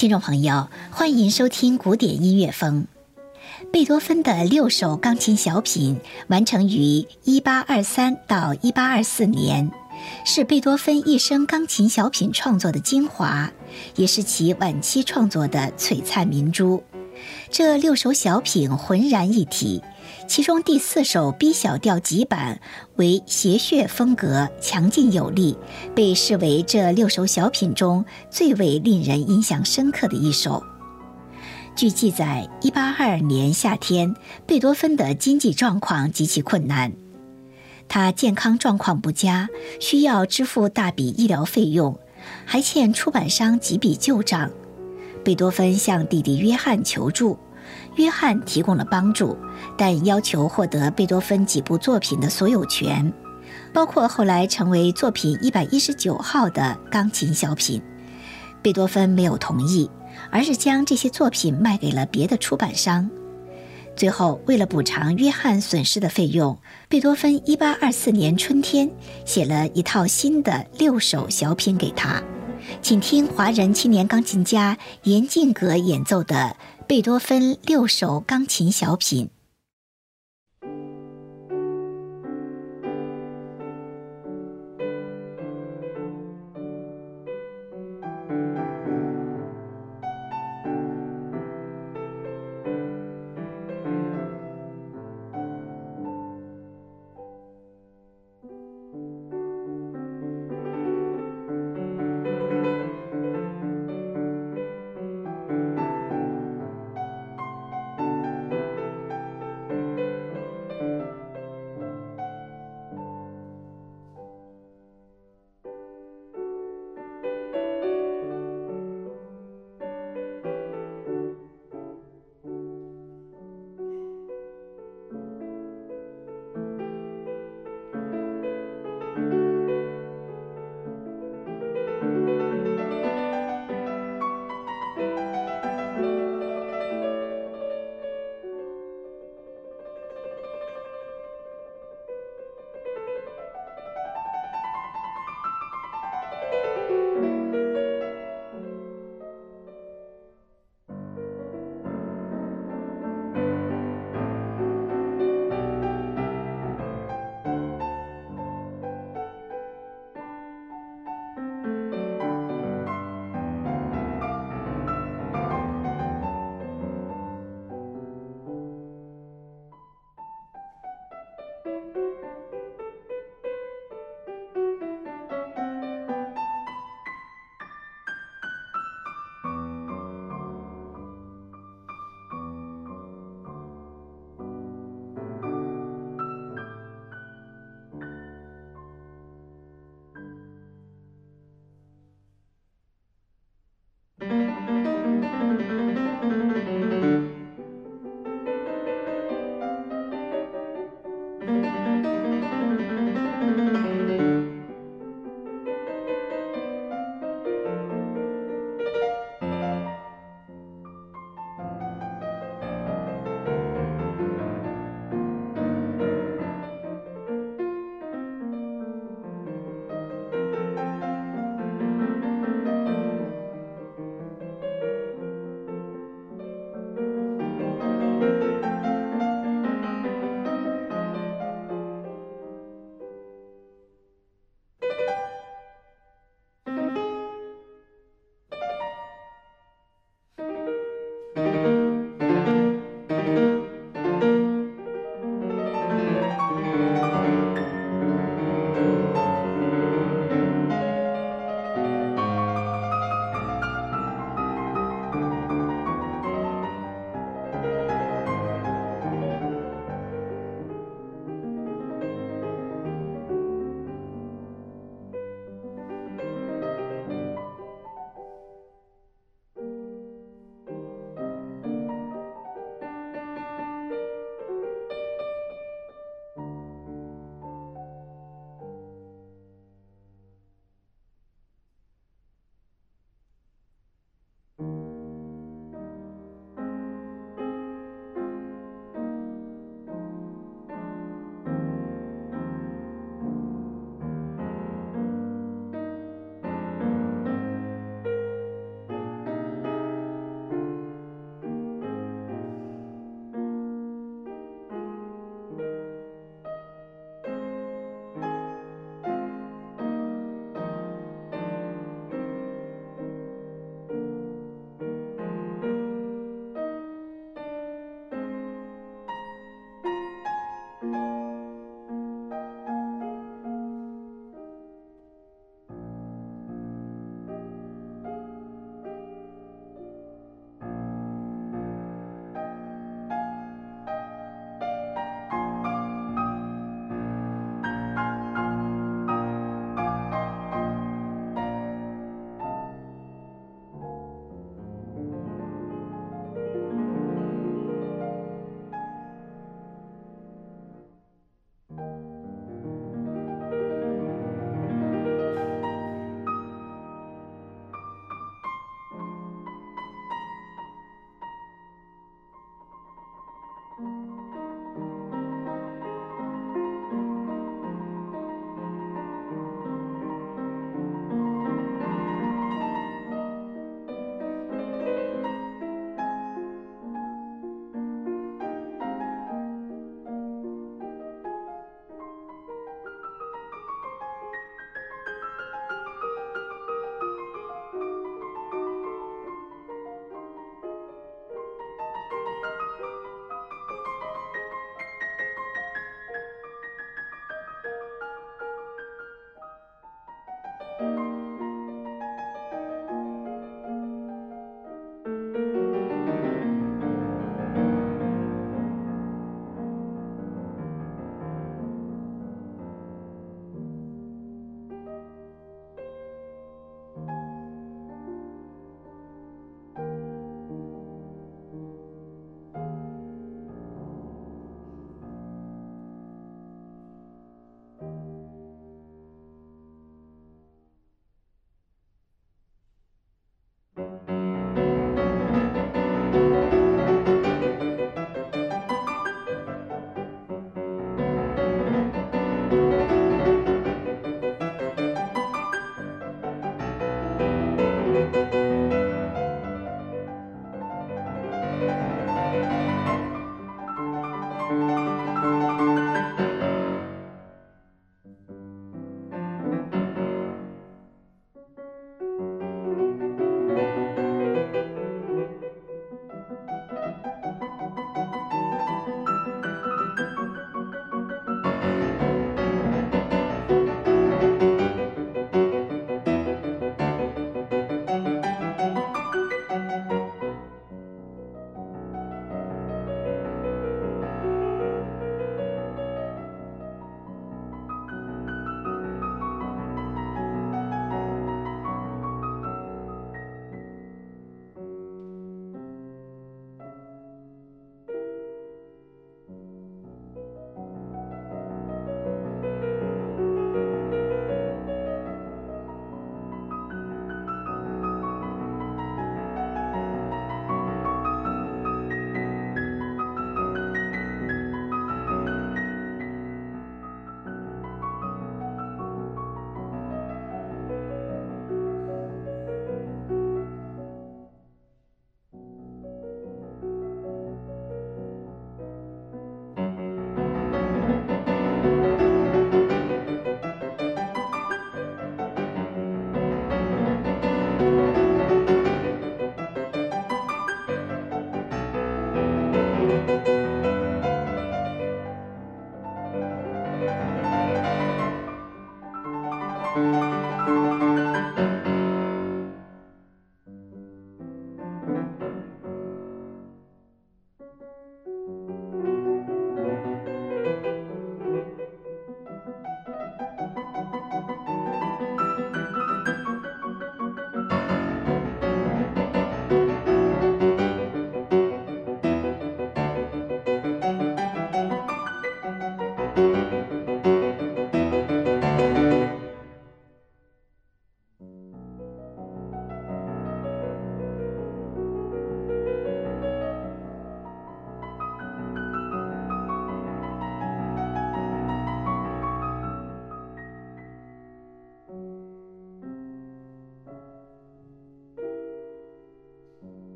听众朋友，欢迎收听古典音乐风。贝多芬的六首钢琴小品完成于1823到1824年，是贝多芬一生钢琴小品创作的精华，也是其晚期创作的璀璨明珠。这六首小品浑然一体。其中第四首 B 小调急版为谐谑风格，强劲有力，被视为这六首小品中最为令人印象深刻的一首。据记载，1822年夏天，贝多芬的经济状况极其困难，他健康状况不佳，需要支付大笔医疗费用，还欠出版商几笔旧账。贝多芬向弟弟约翰求助。约翰提供了帮助，但要求获得贝多芬几部作品的所有权，包括后来成为作品一百一十九号的钢琴小品。贝多芬没有同意，而是将这些作品卖给了别的出版商。最后，为了补偿约翰损失的费用，贝多芬一八二四年春天写了一套新的六首小品给他。请听华人青年钢琴家严静格演奏的。贝多芬六首钢琴小品。